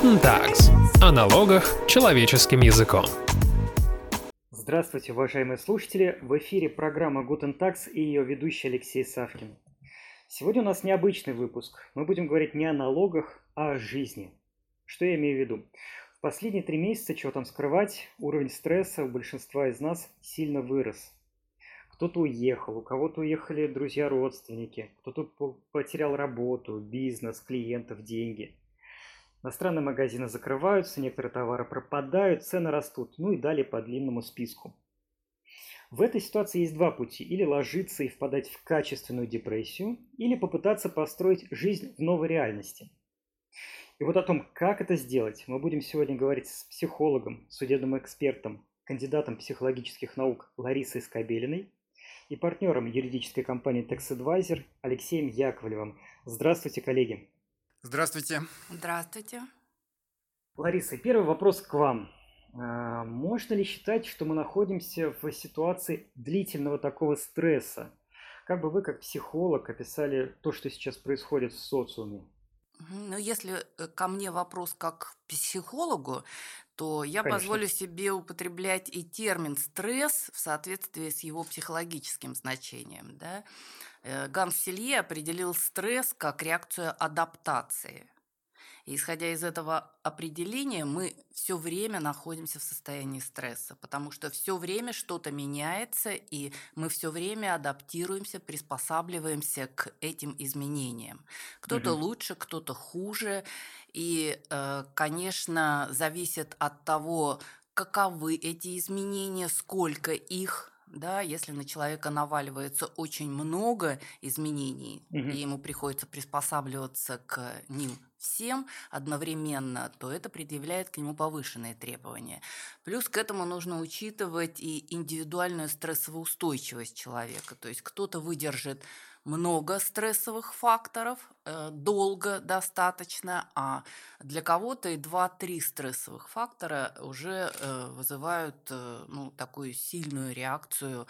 Guten Tags. О налогах человеческим языком. Здравствуйте, уважаемые слушатели! В эфире программа Guten Tags и ее ведущий Алексей Савкин. Сегодня у нас необычный выпуск. Мы будем говорить не о налогах, а о жизни. Что я имею в виду? В последние три месяца, чего там скрывать, уровень стресса у большинства из нас сильно вырос. Кто-то уехал, у кого-то уехали друзья-родственники, кто-то потерял работу, бизнес, клиентов, деньги. Иностранные магазины закрываются, некоторые товары пропадают, цены растут, ну и далее по длинному списку. В этой ситуации есть два пути. Или ложиться и впадать в качественную депрессию, или попытаться построить жизнь в новой реальности. И вот о том, как это сделать, мы будем сегодня говорить с психологом, судебным экспертом, кандидатом психологических наук Ларисой Скобелиной и партнером юридической компании Tax Advisor Алексеем Яковлевым. Здравствуйте, коллеги. Здравствуйте. Здравствуйте. Лариса, первый вопрос к вам. А, можно ли считать, что мы находимся в ситуации длительного такого стресса? Как бы вы, как психолог, описали то, что сейчас происходит в социуме? Ну, если э, ко мне вопрос как к психологу, то я Конечно. позволю себе употреблять и термин стресс в соответствии с его психологическим значением. Да? Э, Ганс Селье определил стресс как реакцию адаптации. И исходя из этого определения, мы все время находимся в состоянии стресса, потому что все время что-то меняется, и мы все время адаптируемся, приспосабливаемся к этим изменениям. Кто-то Мгм. лучше, кто-то хуже. И, э, конечно, зависит от того, каковы эти изменения, сколько их, да, если на человека наваливается очень много изменений, Мгм. и ему приходится приспосабливаться к ним всем одновременно, то это предъявляет к нему повышенные требования. Плюс к этому нужно учитывать и индивидуальную стрессовую устойчивость человека. То есть кто-то выдержит много стрессовых факторов, э, долго достаточно, а для кого-то и 2-3 стрессовых фактора уже э, вызывают э, ну, такую сильную реакцию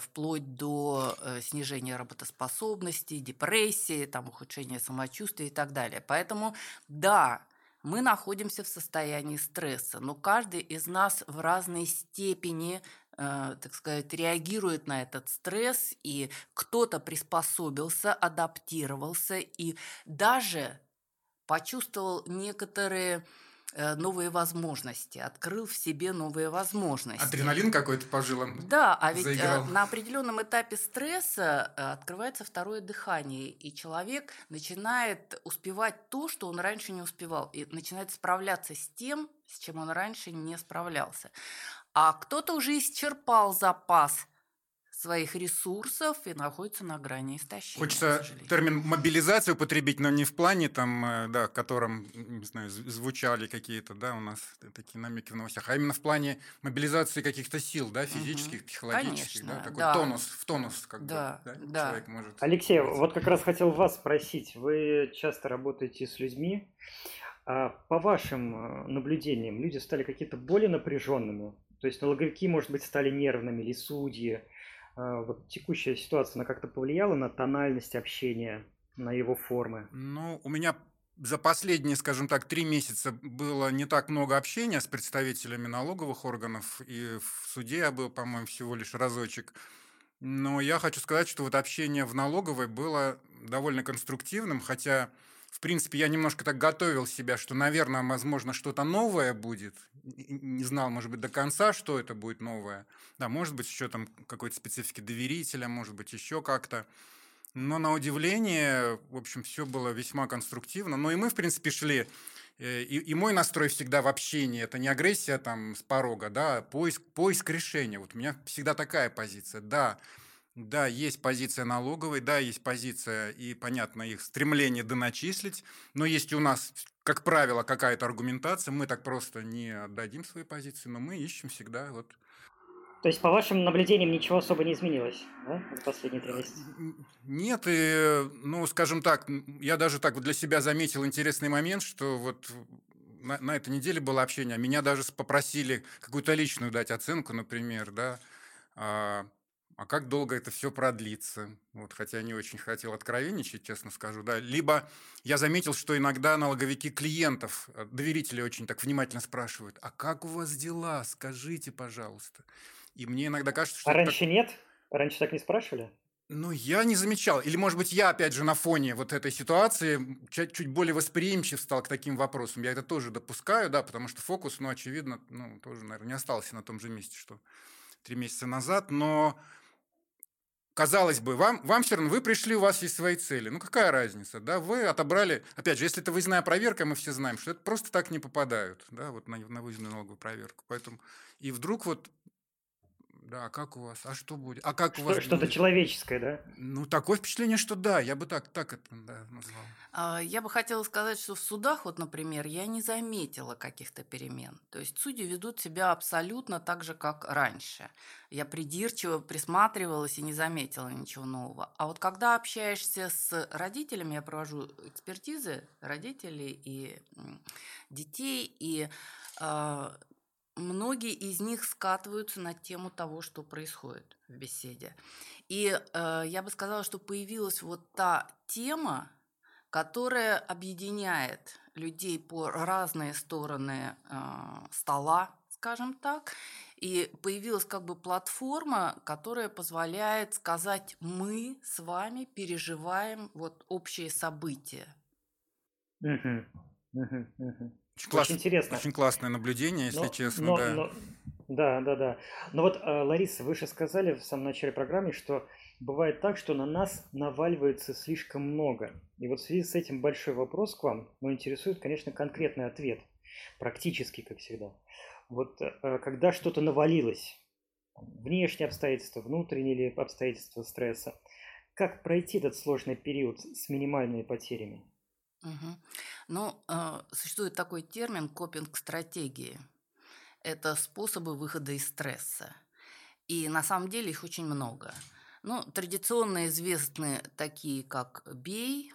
вплоть до снижения работоспособности, депрессии, там, ухудшения самочувствия и так далее. Поэтому да, мы находимся в состоянии стресса, но каждый из нас в разной степени, так сказать, реагирует на этот стресс, и кто-то приспособился, адаптировался и даже почувствовал некоторые э, новые возможности, открыл в себе новые возможности. Адреналин какой-то по жилам. Да, а ведь э, заиграл. на определенном этапе стресса э, открывается второе дыхание, и человек начинает успевать то, что он раньше не успевал, и начинает справляться с тем, с чем он раньше не справлялся. А кто-то уже исчерпал запас своих ресурсов и находится на грани истощения. Хочется термин мобилизация употребить, но не в плане там, э, да, в котором, не знаю, зв- звучали какие-то, да, у нас такие намеки в новостях, а именно в плане мобилизации каких-то сил, да, физических, психологических, да, такой да. тонус, в тонус, как Да, бы, да, да. человек может. Алексей, вот как раз хотел вас спросить. Вы часто работаете с людьми. А по вашим э, наблюдениям, люди стали какие-то более напряженными? То есть налоговики, может быть, стали нервными или судьи? А Вот текущая ситуация, она как-то повлияла на тональность общения, на его формы? Ну, у меня за последние, скажем так, три месяца было не так много общения с представителями налоговых органов, и в суде я был, по-моему, всего лишь разочек. Но я хочу сказать, что вот общение в налоговой было довольно конструктивным, хотя, в принципе, я немножко так готовил себя, что, наверное, возможно, что-то новое будет. Не знал, может быть, до конца, что это будет новое. Да, может быть, еще там какой-то специфики доверителя, может быть, еще как-то. Но на удивление, в общем, все было весьма конструктивно. Ну и мы, в принципе, шли. э, И, и мой настрой всегда в общении это не агрессия там с порога, да, а поиск, поиск решения. Вот у меня всегда такая позиция. Да, да, есть позиция налоговой, да, есть позиция и, понятно, их стремление доначислить, но есть у нас, как правило, какая-то аргументация. Мы так просто не отдадим свои позиции, но мы ищем всегда вот То есть, по вашим наблюдениям, ничего особо не изменилось да, за последние три месяца? Н- Нет, и, ну, скажем так, я даже так вот для себя заметил интересный момент, что вот на, на этой неделе было общение, а меня даже попросили какую-то личную дать оценку, например, да, а, а как долго это все продлится? Вот, хотя не очень хотел откровенничать, честно скажу, да. Либо я заметил, что иногда налоговики клиентов, э, доверители очень так внимательно спрашивают, а как у вас дела? Скажите, пожалуйста. И мне иногда кажется, что... А раньше так- нет? Раньше так не спрашивали? Ну, я не замечал. Или, может быть, я, опять же, на фоне вот этой ситуации чуть, чуть более восприимчив стал к таким вопросам. Я это тоже допускаю, да, потому что фокус, ну, очевидно, ну, тоже, наверное, не остался на том же месте, что три месяца назад. Но, казалось бы, вам, вам все равно, вы пришли, у вас есть свои цели. Ну, какая разница, да? Вы отобрали, опять же, если это выездная проверка, мы все знаем, что это просто так не попадают, да, вот на, на выездную налоговую проверку. Поэтому, и вдруг вот, да, а как у вас, а что будет, а как у вас Что- Что-то будет? человеческое, да? Ну, такое впечатление, что да, я бы так, так это да, назвал. А, Я бы хотела сказать, что в судах, вот, например, я не заметила каких-то перемен. То есть судьи ведут себя абсолютно так же, как раньше. Я придирчиво присматривалась и не заметила ничего нового. А вот когда общаешься с родителями, я провожу экспертизы родителей и детей, и а, многие из них скатываются на тему того, что происходит в беседе. И э, я бы сказала, что появилась вот та тема, которая объединяет людей по разные стороны э, стола, скажем так. И появилась как бы платформа, которая позволяет сказать, мы с вами переживаем вот общие события. Мгм. Мгм, мгм. Очень, класс- интересно. Очень классное наблюдение, если Но- честно, но- да. но- да, да, да. Но вот, э, Лариса, вы же сказали в самом начале программы, что бывает так, что на нас наваливается слишком много. И вот в связи с этим большой вопрос к вам, но интересует, конечно, конкретный ответ, практически, как всегда. Вот э, когда что-то навалилось, внешние обстоятельства, внутренние или обстоятельства стресса, как пройти этот сложный период с минимальными потерями? Мгм. Ну, э, существует такой термин копинг-стратегии. Это способы выхода из стресса. И на самом деле их очень много. Ну, традиционно известны такие, как «бей»,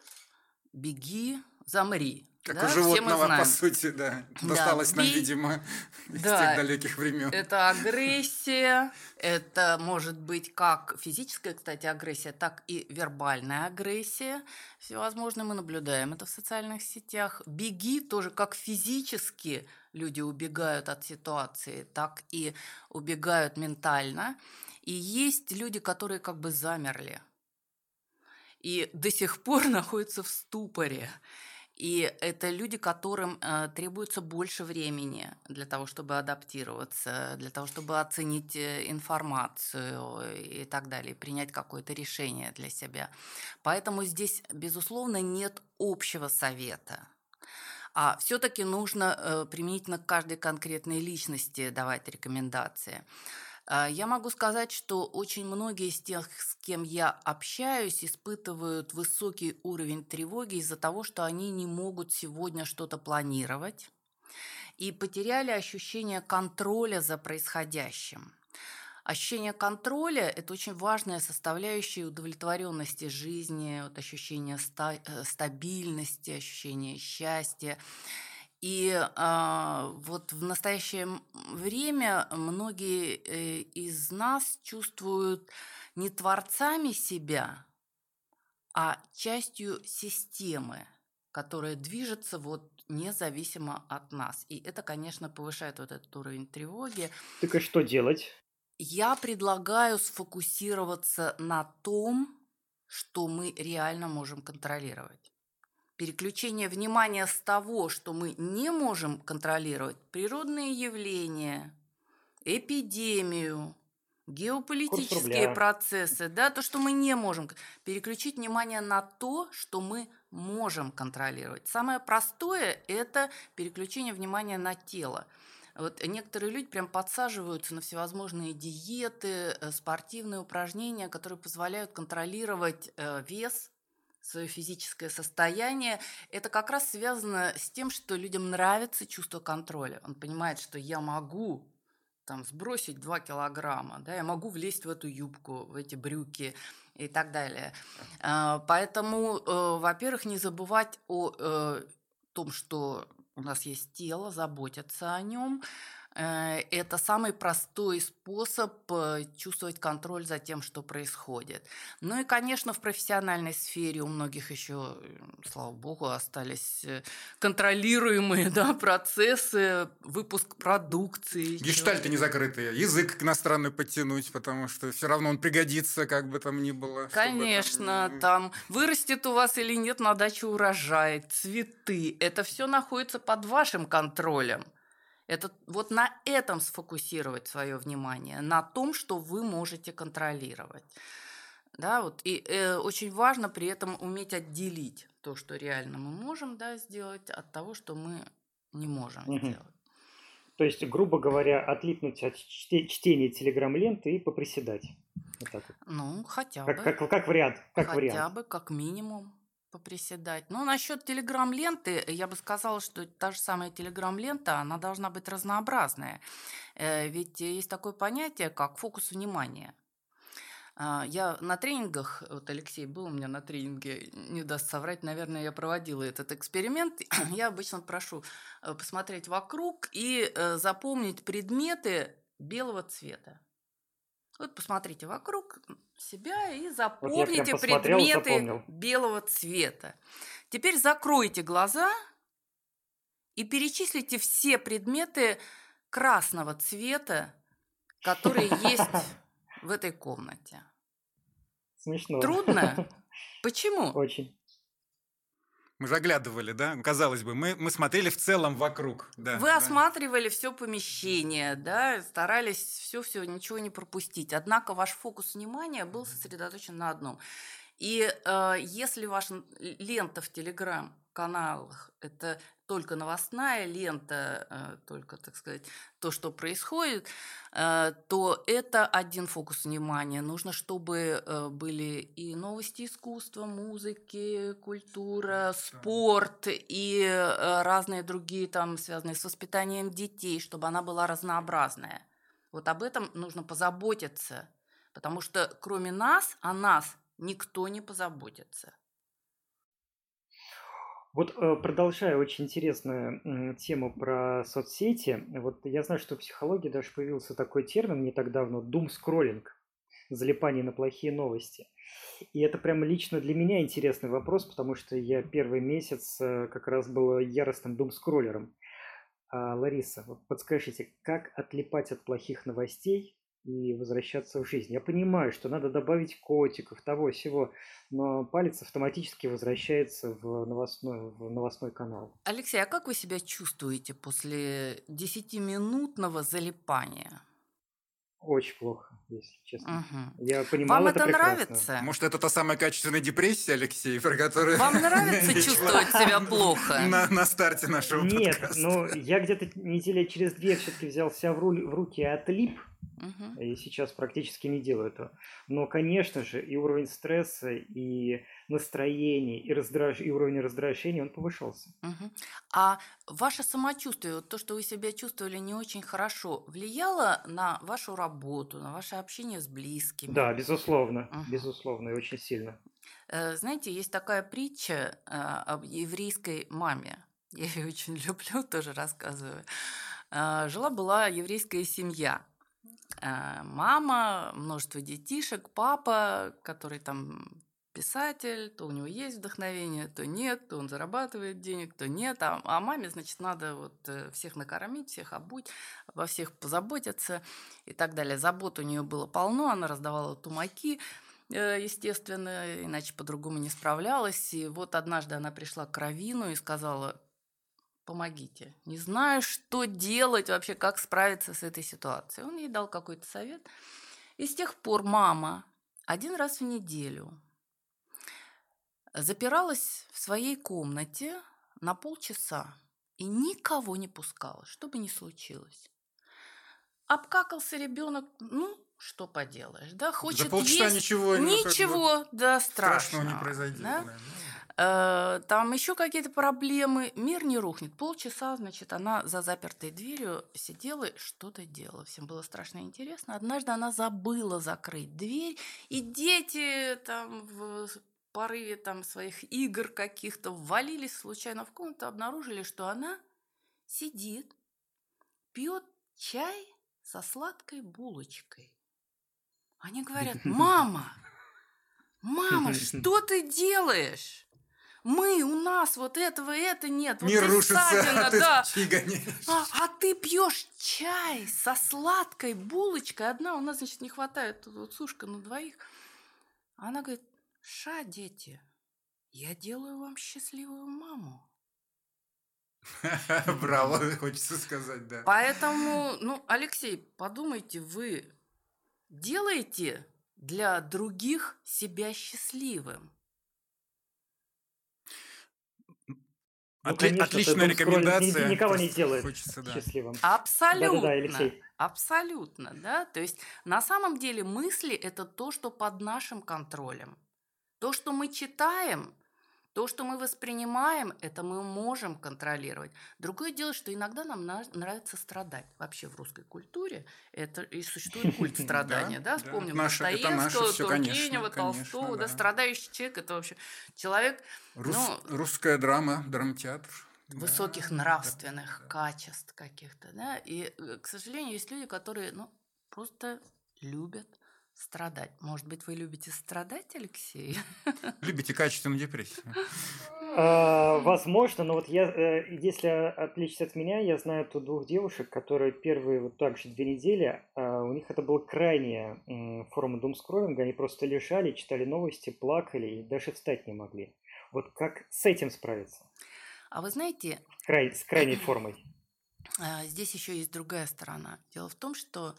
«беги», «замри». Как да, у животного, по сути, да. Да, Досталось нам, бей. видимо, из Да. тех далеких времен. Это агрессия, это может быть как физическая, кстати, агрессия, так и вербальная агрессия. Всевозможные мы наблюдаем это в социальных сетях. Беги тоже как физически люди убегают от ситуации, так и убегают ментально. И есть люди, которые как бы замерли и до сих пор находятся в ступоре. И это люди, которым э, требуется больше времени для того, чтобы адаптироваться, для того, чтобы оценить э, информацию и так далее, принять какое-то решение для себя. Поэтому здесь, безусловно, нет общего совета. А все-таки нужно э, применительно к каждой конкретной личности давать рекомендации. А, Я могу сказать, что очень многие из тех, с кем я общаюсь, испытывают высокий уровень тревоги из-за того, что они не могут сегодня что-то планировать и потеряли ощущение контроля за происходящим. Ощущение контроля – это очень важная составляющая удовлетворенности жизни, вот ощущение ста- э, стабильности, ощущение счастья. И а, вот в настоящее время многие э, из нас чувствуют не творцами себя, а частью системы, которая движется вот независимо от нас. И это, конечно, повышает вот этот уровень тревоги. Так и что делать? Я предлагаю сфокусироваться на том, что мы реально можем контролировать. Переключение внимания с того, что мы не можем контролировать, природные явления, эпидемию, геополитические процессы, да, то, что мы не можем, переключить внимание на то, что мы можем контролировать. Самое простое – это переключение внимания на тело. Вот некоторые люди прям подсаживаются на всевозможные диеты, э, спортивные упражнения, которые позволяют контролировать э, вес, свое физическое состояние. Это как раз связано с тем, что людям нравится чувство контроля. Он понимает, что я могу там, сбросить 2 килограмма, да, я могу влезть в эту юбку, в эти брюки и так далее. А, Поэтому, э, во-первых, не забывать о э, том, что у нас есть тело, заботиться о нем. Э, это самый простой способ э, чувствовать контроль за тем, что происходит. Ну и, конечно, в профессиональной сфере у многих еще, слава богу, остались э, контролируемые да, процессы, выпуск продукции. Гештальты не закрытые. Язык иностранный подтянуть, потому что все равно он пригодится, как бы там ни было. Конечно, там... там вырастет у вас или нет на даче урожай, цветы. Это все находится под вашим контролем. Это вот на этом сфокусировать свое внимание, на том, что вы можете контролировать. Да, вот, и э, очень важно при этом уметь отделить то, что реально мы можем да, сделать, от того, что мы не можем угу. сделать. То есть, грубо говоря, отлипнуть от чтения телеграм-ленты и поприседать. Вот так вот. Ну, хотя как, бы. Как, как вариант. Как хотя вариант. бы, как минимум поприседать. Ну, насчет телеграм-ленты, я бы сказала, что та же самая телеграм-лента, она должна быть разнообразная. Э, ведь есть такое понятие, как фокус внимания. А, я на тренингах, вот Алексей был у меня на тренинге, не даст соврать, наверное, я проводила этот эксперимент. Я обычно прошу э, посмотреть вокруг и э, запомнить предметы белого цвета. Вот посмотрите вокруг себя и запомните вот предметы белого цвета. Теперь закройте глаза и перечислите все предметы красного цвета, которые есть в этой комнате. Смешно. Трудно? Почему? Очень. Мы заглядывали, да? Казалось бы, мы, мы смотрели в целом вокруг. Да, Вы да. осматривали все помещение, да, старались все-все, ничего не пропустить. Однако ваш фокус внимания был сосредоточен на одном. И э, если ваша лента в Телеграм каналах это только новостная лента, э, только, так сказать, то, что происходит, э, то это один фокус внимания. Нужно, чтобы э, были и новости искусства, музыки, культура, спорт и разные другие там связанные с воспитанием детей, чтобы она была разнообразная. Вот об этом нужно позаботиться, потому что кроме нас, о нас никто не позаботится. Вот э, продолжая очень интересную тему про соцсети, вот я знаю, что в психологии даже появился такой термин не так давно – думскроллинг, залипание на плохие новости. И это прямо лично для меня интересный вопрос, потому что я первый месяц э, как раз был яростным думскроллером. А, Лариса, подскажите, как отлипать от плохих новостей и возвращаться в жизнь. Я понимаю, что надо добавить котиков, того всего, но палец автоматически возвращается в новостной, в новостной канал. Алексей, а как вы себя чувствуете после 10-минутного залипания? Очень плохо, если честно. Угу. Я понимаю, Вам это, это нравится? Может, это та самая качественная депрессия, Алексей, про которую... Вам нравится чувствовать себя плохо? На, на старте нашего Нет, подкаста. ну я где-то недели через две все-таки взял себя в, руль, в руки и отлип, Угу. И сейчас практически не делаю этого. Но, конечно же, и уровень стресса, и настроение, и, раздраж... и уровень раздражения, он повышался. Угу. А ваше самочувствие, то, что вы себя чувствовали не очень хорошо, влияло на вашу работу, на ваше общение с близкими? Да, безусловно, угу. безусловно, и очень сильно. Э, знаете, есть такая притча э, об еврейской маме. Я ее очень люблю, тоже рассказываю. Э, жила-была еврейская семья – мама, множество детишек, папа, который там писатель, то у него есть вдохновение, то нет, то он зарабатывает денег, то нет. А, а маме, значит, надо вот э, всех накормить, всех обуть, обо всех позаботиться и так далее. Забот у нее было полно, она раздавала тумаки, э, естественно, иначе по-другому не справлялась. И вот однажды она пришла к Равину и сказала, помогите. Не знаю, что делать вообще, как справиться с этой ситуацией. Он ей дал какой-то совет. И с тех пор мама один раз в неделю запиралась в своей комнате на полчаса и никого не пускала, что бы ни случилось. Обкакался ребенок, ну, что поделаешь, да, хочет За полчаса есть. ничего, ничего, да, страшного, страшного не произойдет. Да? Да. Э, там еще какие-то проблемы, мир не рухнет. Полчаса, значит, она за запертой дверью сидела и что-то делала. Всем было страшно интересно. Однажды она забыла закрыть дверь, и дети там в порыве там своих игр каких-то ввалились случайно в комнату, обнаружили, что она сидит, пьет чай со сладкой булочкой. Они говорят, мама, мама, что ты делаешь? Мы, у нас вот этого, это нет. Мир вот рушится, ссадина, а ты да. А, а ты пьешь чай со сладкой булочкой. Одна у нас, значит, не хватает тут вот сушка на двоих. Она говорит, ша, дети, я делаю вам счастливую маму. Браво, хочется сказать, да. Поэтому, ну, Алексей, подумайте, вы делаете для других себя счастливым? Ну, Отли- конечно, Отличная скроллинг ни- рекомендация. никого не делает Хочется, да. счастливым. Абсолютно. Да-да-да, Алексей. Абсолютно, да. То есть на самом деле мысли – это то, что под нашим контролем. То, что мы читаем, то, что мы воспринимаем, это мы можем контролировать. Другое дело, что иногда нам на- нравится страдать. Вообще в русской культуре это и существует культ Да, страдания. Да. Вспомним Достоевского, Тургенева, Толстого. Да, да. страдающий человек – это вообще человек Ну, Русская драма, драмтеатр. Высоких да, нравственных да. качеств каких-то, да. И, э, к сожалению, есть люди, которые, ну, просто любят страдать. Может быть, вы любите страдать, Алексей? Любите качественную депрессию. А, Возможно, но вот я, э, если отличиться от меня, я знаю тут двух девушек, которые первые вот так же две недели, а, у них это была крайняя форма думскроллинга, они просто лежали, читали новости, плакали и даже встать не могли. Вот как с этим справиться? А вы знаете, Край- с крайней формой. а, здесь еще есть другая сторона. Дело в том, что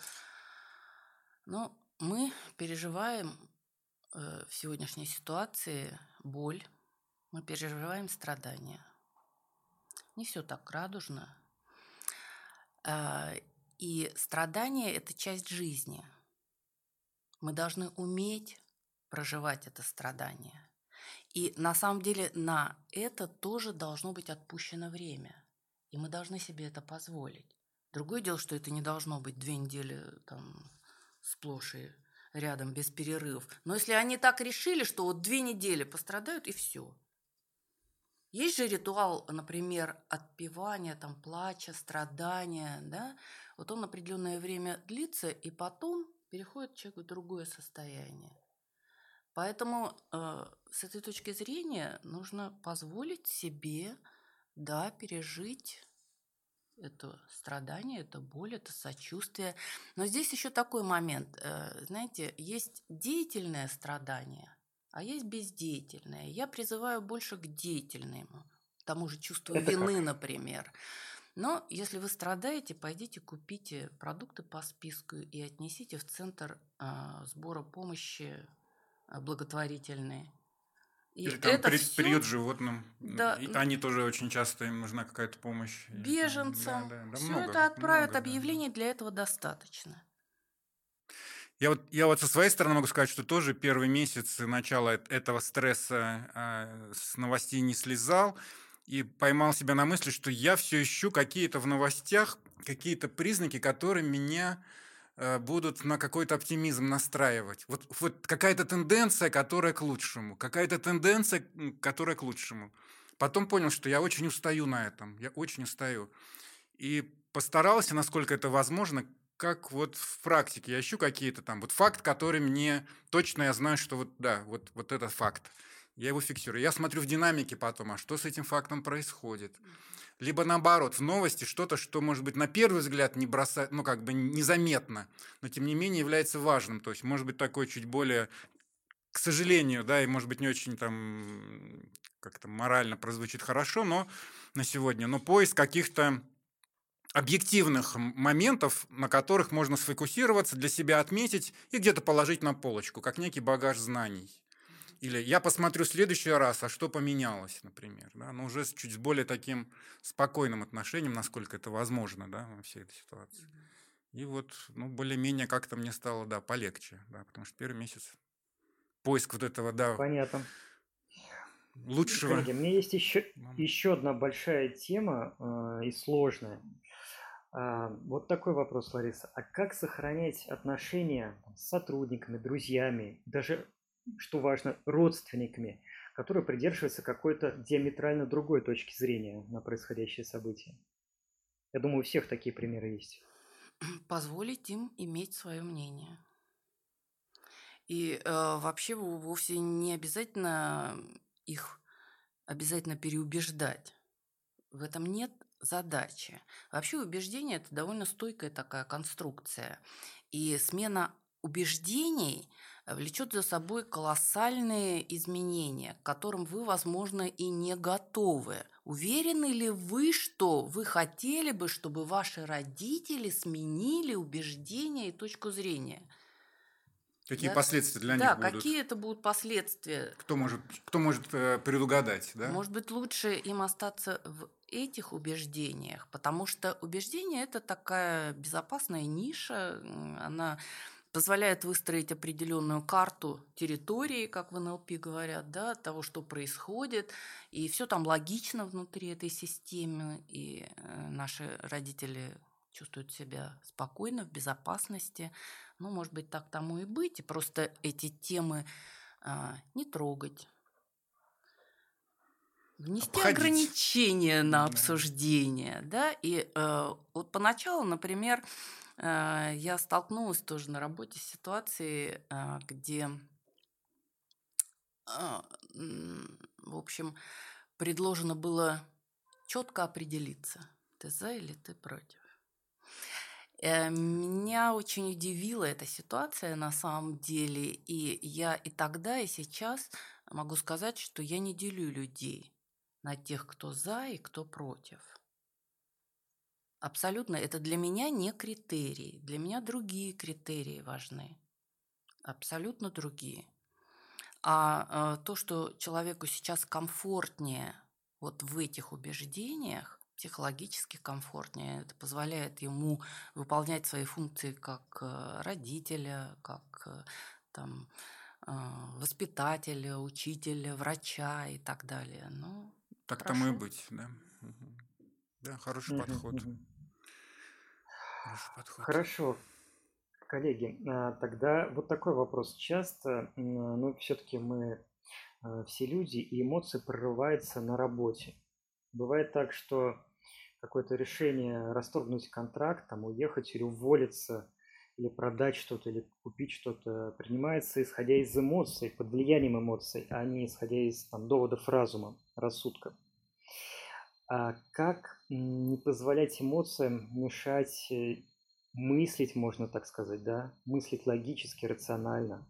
ну, мы переживаем э, в сегодняшней ситуации боль, мы переживаем страдания. Не все так радужно. А, И страдания – это часть жизни. Мы должны уметь проживать это страдание. И на самом деле на это тоже должно быть отпущено время. И мы должны себе это позволить. Другое дело, что это не должно быть две недели там сплошь и рядом без перерывов. Но если они так решили, что вот две недели пострадают и все. Есть же ритуал, например, отпевания, там, плача, страдания, да? Вот он определенное время длится, и потом переходит человек в другое состояние. Поэтому э, с этой точки зрения нужно позволить себе, да, пережить это страдание, это боль, это сочувствие. Но здесь еще такой момент. э, Знаете, есть деятельное страдание, а есть бездеятельное. Я призываю больше к деятельному, к тому же чувству Это вины, как? например. Но если вы страдаете, пойдите купите продукты по списку и отнесите в центр а, сбора помощи а, благотворительный. И Или там это при- всё приют животным. Да. И Они тоже очень часто, им нужна какая-то помощь. Беженцам. Да, да, да, Все много, это отправят, много, да. объявлений для этого достаточно. Я вот, я вот со своей стороны могу сказать, что тоже первый месяц начала эт- этого стресса а, с новостей не слезал и поймал себя на мысли, что я все ищу какие-то в новостях, какие-то признаки, которые меня э, будут на какой-то оптимизм настраивать. Вот, вот какая-то тенденция, которая к лучшему, какая-то тенденция, которая к лучшему. Потом понял, что я очень устаю на этом, я очень устаю. И постарался, насколько это возможно, как вот в практике. Я ищу какие-то там вот факт, который мне точно я знаю, что вот да, вот, вот это факт. Я его фиксирую. Я смотрю в динамике потом, а что с этим фактом происходит. Либо наоборот, в новости что-то, что, может быть, на первый взгляд не бросает, ну, как бы незаметно, но тем не менее является важным. То есть, может быть, такой чуть более, к сожалению, да, и, может быть, не очень там как-то морально прозвучит хорошо, но на сегодня, но поиск каких-то объективных моментов, на которых можно сфокусироваться, для себя отметить и где-то положить на полочку, как некий багаж знаний. Или я посмотрю в следующий раз, а что поменялось, например. Да? Но уже с чуть более таким спокойным отношением, насколько это возможно да, во всей этой ситуации. И вот, ну, более-менее как-то мне стало, да, полегче, да, потому что первый месяц поиск вот этого, да, Понятно. лучшего. Коллеги, у меня есть еще, еще одна большая тема э, и сложная. А, вот такой вопрос, Лариса. А как сохранять отношения с сотрудниками, друзьями, даже, что важно, родственниками, которые придерживаются какой-то диаметрально другой точки зрения на происходящее событие? Я думаю, у всех такие примеры есть. позволить им иметь свое мнение. И э, вообще вовсе не обязательно их обязательно переубеждать. В этом нет задачи. Вообще убеждение – это довольно стойкая такая конструкция. И смена убеждений влечет за собой колоссальные изменения, к которым вы, возможно, и не готовы. Уверены ли вы, что вы хотели бы, чтобы ваши родители сменили убеждения и точку зрения – Какие да? последствия для да, них будут? какие это будут последствия? Кто может, кто может э, предугадать, да? Может быть, лучше им остаться в этих убеждениях, потому что убеждение – это такая безопасная ниша, она позволяет выстроить определенную карту территории, как в НЛП говорят, да, того, что происходит, и все там логично внутри этой системы, и э, наши родители чувствуют себя спокойно, в безопасности. Ну, может быть, так тому и быть. И просто эти темы а, не трогать. Внести Обходить. ограничения на обсуждение, да, и э, вот поначалу, например, э, я столкнулась тоже на работе с ситуацией, э, где, э, в общем, предложено было четко определиться, ты за или ты против. Э, меня очень удивила эта ситуация на самом деле, и я и тогда, и сейчас могу сказать, что я не делю людей на тех, кто за и кто против. Абсолютно, это для меня не критерий, для меня другие критерии важны, абсолютно другие. А э, то, что человеку сейчас комфортнее вот в этих убеждениях, психологически комфортнее. Это позволяет ему выполнять свои функции как э, родителя, как э, там, воспитателя, учителя, врача и так далее. Ну, так тому и быть, да. Да, хороший подход. Хороший. Хорошо. Коллеги, а, тогда вот такой вопрос. Часто, ну, все-таки мы все люди, и эмоции прорываются на работе. Бывает так, что какое-то решение расторгнуть контракт, там, уехать или уволиться, или продать что-то, или купить что-то, принимается исходя из эмоций, под влиянием эмоций, а не исходя из там, доводов разума, рассудка. А как не позволять эмоциям мешать э, мыслить, можно так сказать, да, мыслить логически, рационально.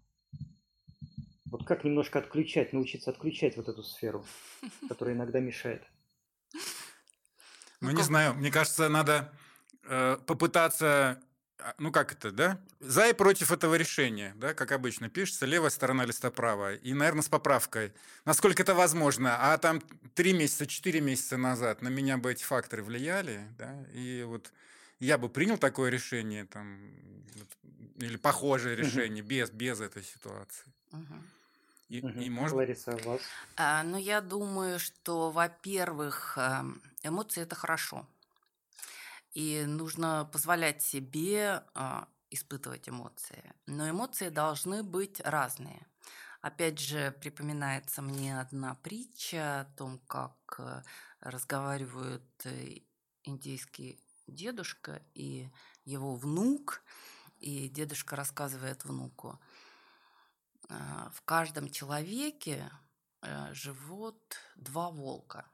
Вот как немножко отключать, научиться отключать вот эту сферу, которая иногда мешает. Ну, ну не знаю, мне кажется, надо э, попытаться ну как это, да? За и против этого решения, да, как обычно пишется, левая сторона листа правая. И, наверное, с поправкой. Насколько это возможно. А там три месяца, четыре месяца назад на меня бы эти факторы влияли, да, и вот я бы принял такое решение, там, или похожее решение, без, без этой ситуации. И, угу. и может... Лариса, а вас? А, ну, я думаю, что, во-первых, эм, эмоции – это хорошо. И нужно позволять себе а, испытывать эмоции. Но эмоции должны быть разные. Опять же, припоминается мне одна притча о том, как э, разговаривают э, индийский дедушка и его внук. И дедушка рассказывает внуку – а, в каждом человеке э, живут два волка.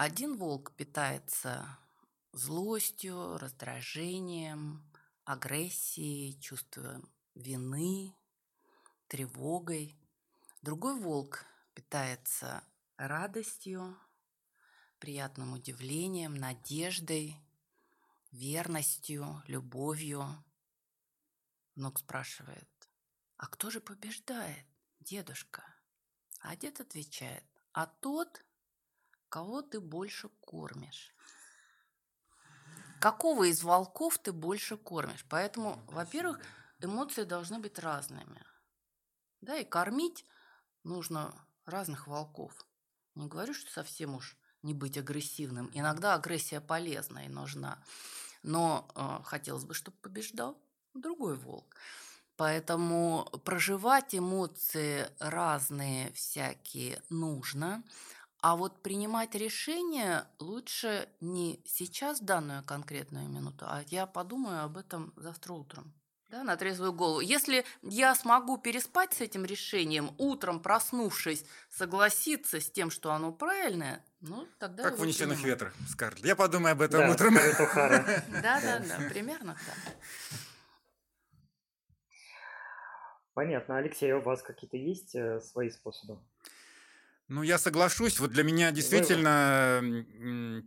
Один волк питается злостью, раздражением, агрессией, чувством вины, тревогой. Другой волк питается радостью, приятным удивлением, надеждой, верностью, любовью. Внук спрашивает, а кто же побеждает, дедушка? А дед отвечает, а тот, кого ты больше кормишь. Какого из волков ты больше кормишь? Поэтому, во-первых, эмоции должны быть разными. Да, и кормить нужно разных волков. Не говорю, что совсем уж не быть агрессивным. Иногда агрессия полезна и нужна. Но э, хотелось бы, чтобы побеждал другой волк. Поэтому проживать эмоции разные всякие нужно, А вот принимать решение лучше не сейчас, данную конкретную минуту, а я подумаю об этом завтра утром. Да, на трезвую голову. Если я смогу переспать с этим решением, утром проснувшись, согласиться с тем, что оно правильное, ну, тогда... Как в «Унесенных ветрах», Скарлетт. Я подумаю об этом Да, утром. Скарлетт О'Хара. Да, да, да, примерно так. Понятно. Алексей, а у вас какие-то есть э, свои способы? Ну, я соглашусь. Вот для меня действительно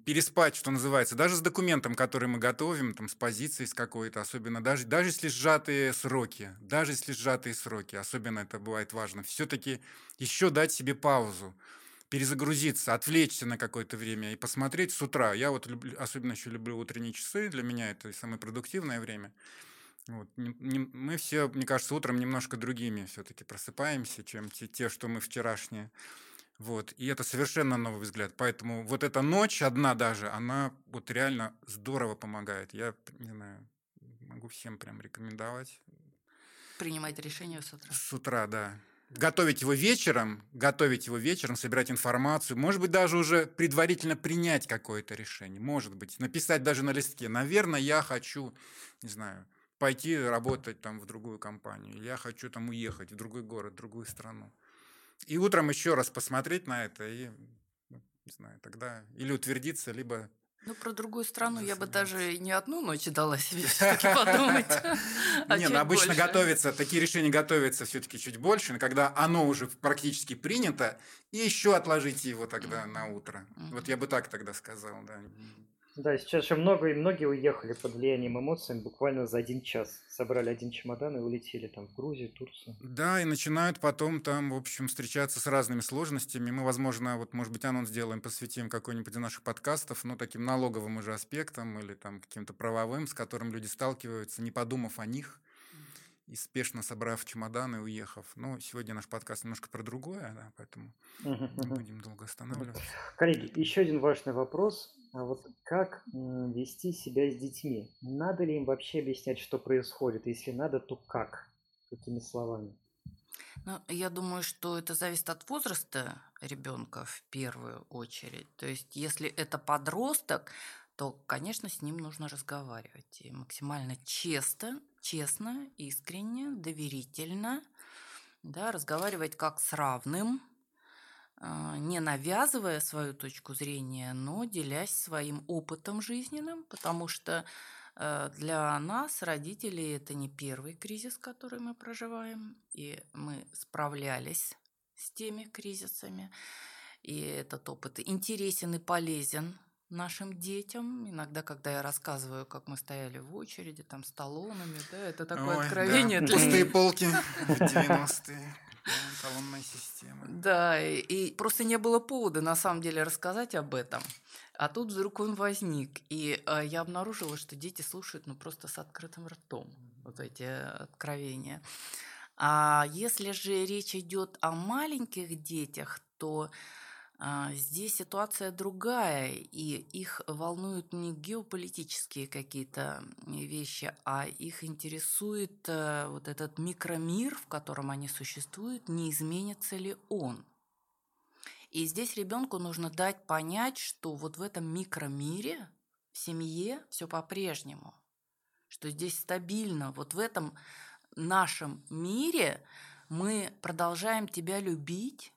переспать, что называется, даже с документом, который мы готовим, там, с позицией с какой-то, особенно даже, даже если сжатые сроки, даже если сжатые сроки, особенно это бывает важно, все-таки еще дать себе паузу, перезагрузиться, отвлечься на какое-то время и посмотреть с утра. Я вот люблю, особенно еще люблю утренние часы, для меня это самое продуктивное время. Вот. мы все, мне кажется, утром немножко другими все-таки просыпаемся, чем те, те, что мы вчерашние. Вот. И это совершенно новый взгляд. Поэтому вот эта ночь одна даже, она вот реально здорово помогает. Я, не знаю, могу всем прям рекомендовать. Принимать решение с утра. С утра, да. Готовить его вечером, готовить его вечером, собирать информацию, может быть, даже уже предварительно принять какое-то решение, может быть, написать даже на листке. Наверное, я хочу, не знаю, пойти работать там в другую компанию, я хочу там уехать в другой город, в другую страну. И утром еще раз посмотреть на это и, ну, не знаю, тогда или утвердиться, либо Ну, про другую страну я бы даже не одну ночь дала себе все-таки подумать. а Не, чуть ну обычно больше. готовятся, такие решения готовятся все-таки чуть больше, но когда оно уже практически принято, и еще отложите его тогда на утро. Вот я бы так тогда сказал, да. Да, сейчас же много и многие уехали под влиянием эмоций буквально за один час. Собрали один чемодан и улетели там в Грузию, Турцию. Да, и начинают потом там, в общем, встречаться с разными сложностями. Мы, возможно, вот, может быть, анонс сделаем, посвятим какой-нибудь из наших подкастов, ну, таким налоговым уже аспектом или там каким-то правовым, с которым люди сталкиваются, не подумав о них и спешно собрав чемоданы и уехав. Но сегодня наш подкаст немножко про другое, да, поэтому не будем долго останавливаться. Коллеги, еще один важный вопрос. А вот как вести себя с детьми? Надо ли им вообще объяснять, что происходит? Если надо, то как? Какими словами? Ну, я думаю, что это зависит от возраста ребенка в первую очередь. То есть, если это подросток, то, конечно, с ним нужно разговаривать и максимально честно, честно, искренне, доверительно, да, разговаривать как с равным, не навязывая свою точку зрения, но делясь своим опытом жизненным, потому что э, для нас, родителей, это не первый кризис, который мы проживаем, и мы справлялись с теми кризисами, и этот опыт интересен и полезен нашим детям. Иногда, когда я рассказываю, как мы стояли в очереди, там, с талонами, да, это такое Ой, да, откровение для Пустые полки в 90-е. Да, Талонная система. Да, и, и просто не было повода на самом деле рассказать об этом. А тут вдруг он возник. И э, я обнаружила, что дети слушают ну просто с открытым ртом вот эти откровения. А если же речь идет о маленьких детях, то здесь ситуация другая, и их волнуют не геополитические какие-то вещи, а их интересует э, вот этот микромир, в котором они существуют, не изменится ли он. И здесь ребенку нужно дать понять, что вот в этом микромире, в семье все по-прежнему, что здесь стабильно, вот в этом нашем мире мы продолжаем тебя любить,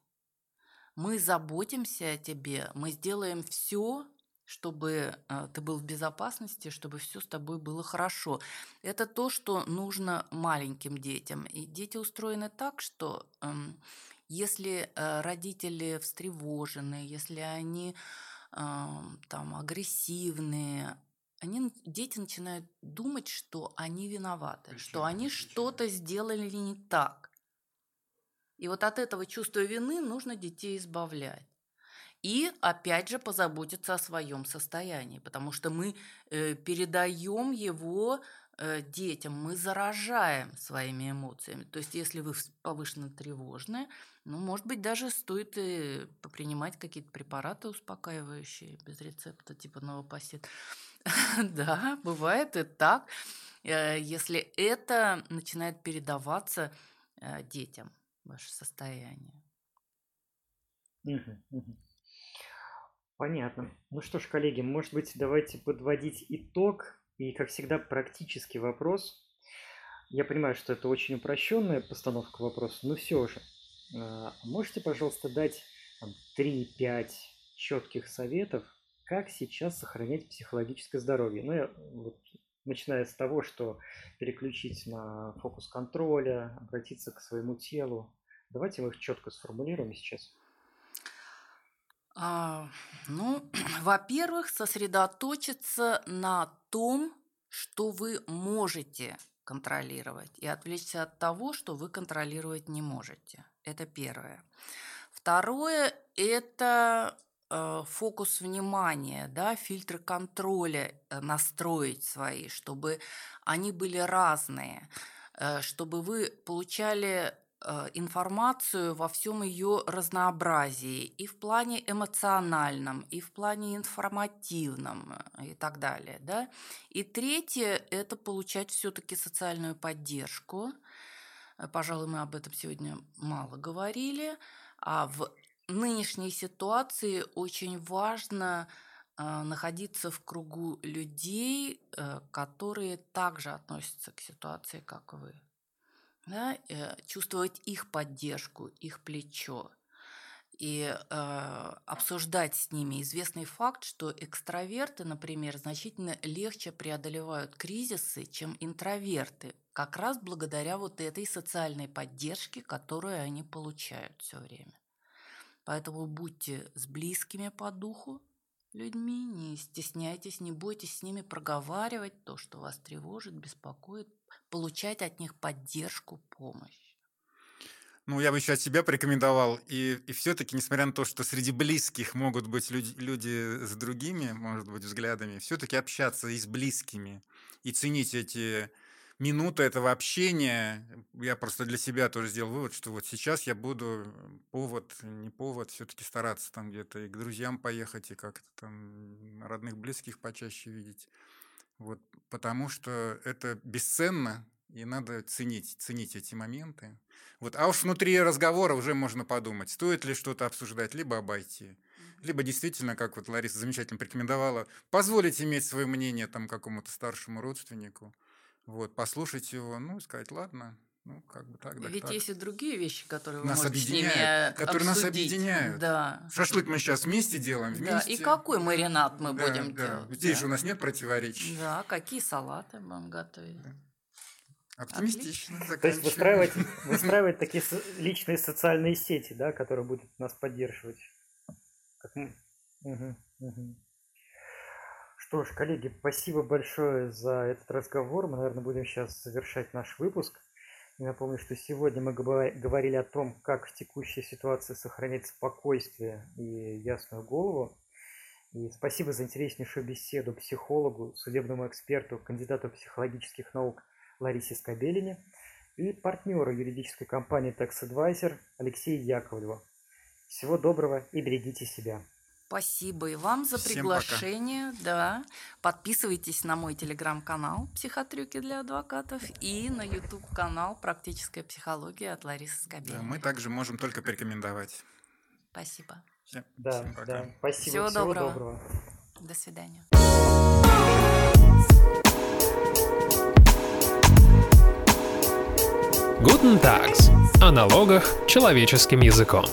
мы заботимся о тебе, мы сделаем все, чтобы э, ты был в безопасности, чтобы все с тобой было хорошо. Это то, что нужно маленьким детям. И дети устроены так, что эм, если э, родители встревожены, если они эм, там агрессивные, они, дети начинают думать, что они виноваты, что они что-то сделали не так. И вот от этого чувства вины нужно детей избавлять. И опять же позаботиться о своем состоянии, потому что мы э, передаем его э, детям, мы заражаем своими эмоциями. То есть, если вы повышенно тревожны, ну, может быть, даже стоит и попринимать какие-то препараты успокаивающие без рецепта, типа новопосит. Да, бывает и так, э, если это начинает передаваться э, детям, ваше состояние. Понятно. Ну что ж, коллеги, может быть, давайте подводить итог. И, как всегда, практический вопрос. Я понимаю, что это очень упрощенная постановка вопроса, но все же. А, можете, пожалуйста, дать 3-5 четких советов, как сейчас сохранять психологическое здоровье? Ну, я, вот, начиная с того, что переключить на фокус контроля, обратиться к своему телу. Давайте мы их четко сформулируем сейчас. А, ну, во-первых, сосредоточиться на том, что вы можете контролировать, и отвлечься от того, что вы контролировать не можете. Это первое. Второе – это фокус внимания, да, фильтры контроля э, настроить свои, чтобы они были разные, э, чтобы вы получали Э, информацию во всем ее разнообразии и в плане эмоциональном, и в плане информативном э, и так далее. Да? И третье – это получать все-таки социальную поддержку. Э, пожалуй, мы об этом сегодня мало говорили. А в нынешней ситуации очень важно находиться в кругу людей, которые также относятся к ситуации, как вы да, э, чувствовать их поддержку, их плечо и э, обсуждать с ними известный факт, что экстраверты, например, значительно легче преодолевают кризисы, чем интроверты, как раз благодаря вот этой социальной поддержке, которую они получают все время. Поэтому будьте с близкими по духу людьми, не стесняйтесь, не бойтесь с ними проговаривать то, что вас тревожит, беспокоит, получать от них поддержку, помощь. Ну, я бы еще от себя порекомендовал. И, и все-таки, несмотря на то, что среди близких могут быть люди, люди с другими, может быть, взглядами, все-таки общаться и с близкими, и ценить эти минуты этого общения. Я просто для себя тоже сделал вывод, что вот сейчас я буду повод, не повод, все-таки стараться там где-то и к друзьям поехать, и как-то там родных, близких почаще видеть. Вот, потому что это бесценно, и надо ценить, ценить эти моменты. Вот, а уж внутри разговора уже можно подумать, стоит ли что-то обсуждать, либо обойти. Либо действительно, как вот Лариса замечательно порекомендовала, позволить иметь свое мнение там какому-то старшему родственнику. Вот, послушать его, ну, сказать, ладно, ну, как бы так, да. Ведь так. есть и другие вещи, которые вы нас можете объединяют, с ними которые обсудить. нас объединяют. Да. Шашлык мы сейчас вместе делаем, вместе. Да, и какой маринад мы Да, будем да. делать? Здесь да? же у нас нет противоречий. Да, какие салаты будем готовить? Да. Оптимистично. То есть выстраивать, выстраивать такие личные социальные сети, да, которые будут нас поддерживать. Как мы- Мгм, мгм. Что ж, коллеги, спасибо большое за этот разговор. Мы, наверное, будем сейчас завершать наш выпуск. Я напомню, что сегодня мы говорили о том, как в текущей ситуации сохранять спокойствие и ясную голову. И спасибо за интереснейшую беседу психологу, судебному эксперту, кандидату психологических наук Ларисе Скобелине и партнеру юридической компании Tax Advisor Алексею Яковлеву. Всего доброго и берегите себя. Спасибо и вам за Всем пока. приглашение. Да. Подписывайтесь на мой телеграм-канал «Психотрюки для адвокатов» и на YouTube-канал «Практическая психология» от Ларисы Да, Скобелиной. мы также можем только порекомендовать. Спасибо. Всем, Да, всем пока. да. Спасибо. Всего доброго. доброго. До свидания. Guten Tags. О налогах человеческим языком.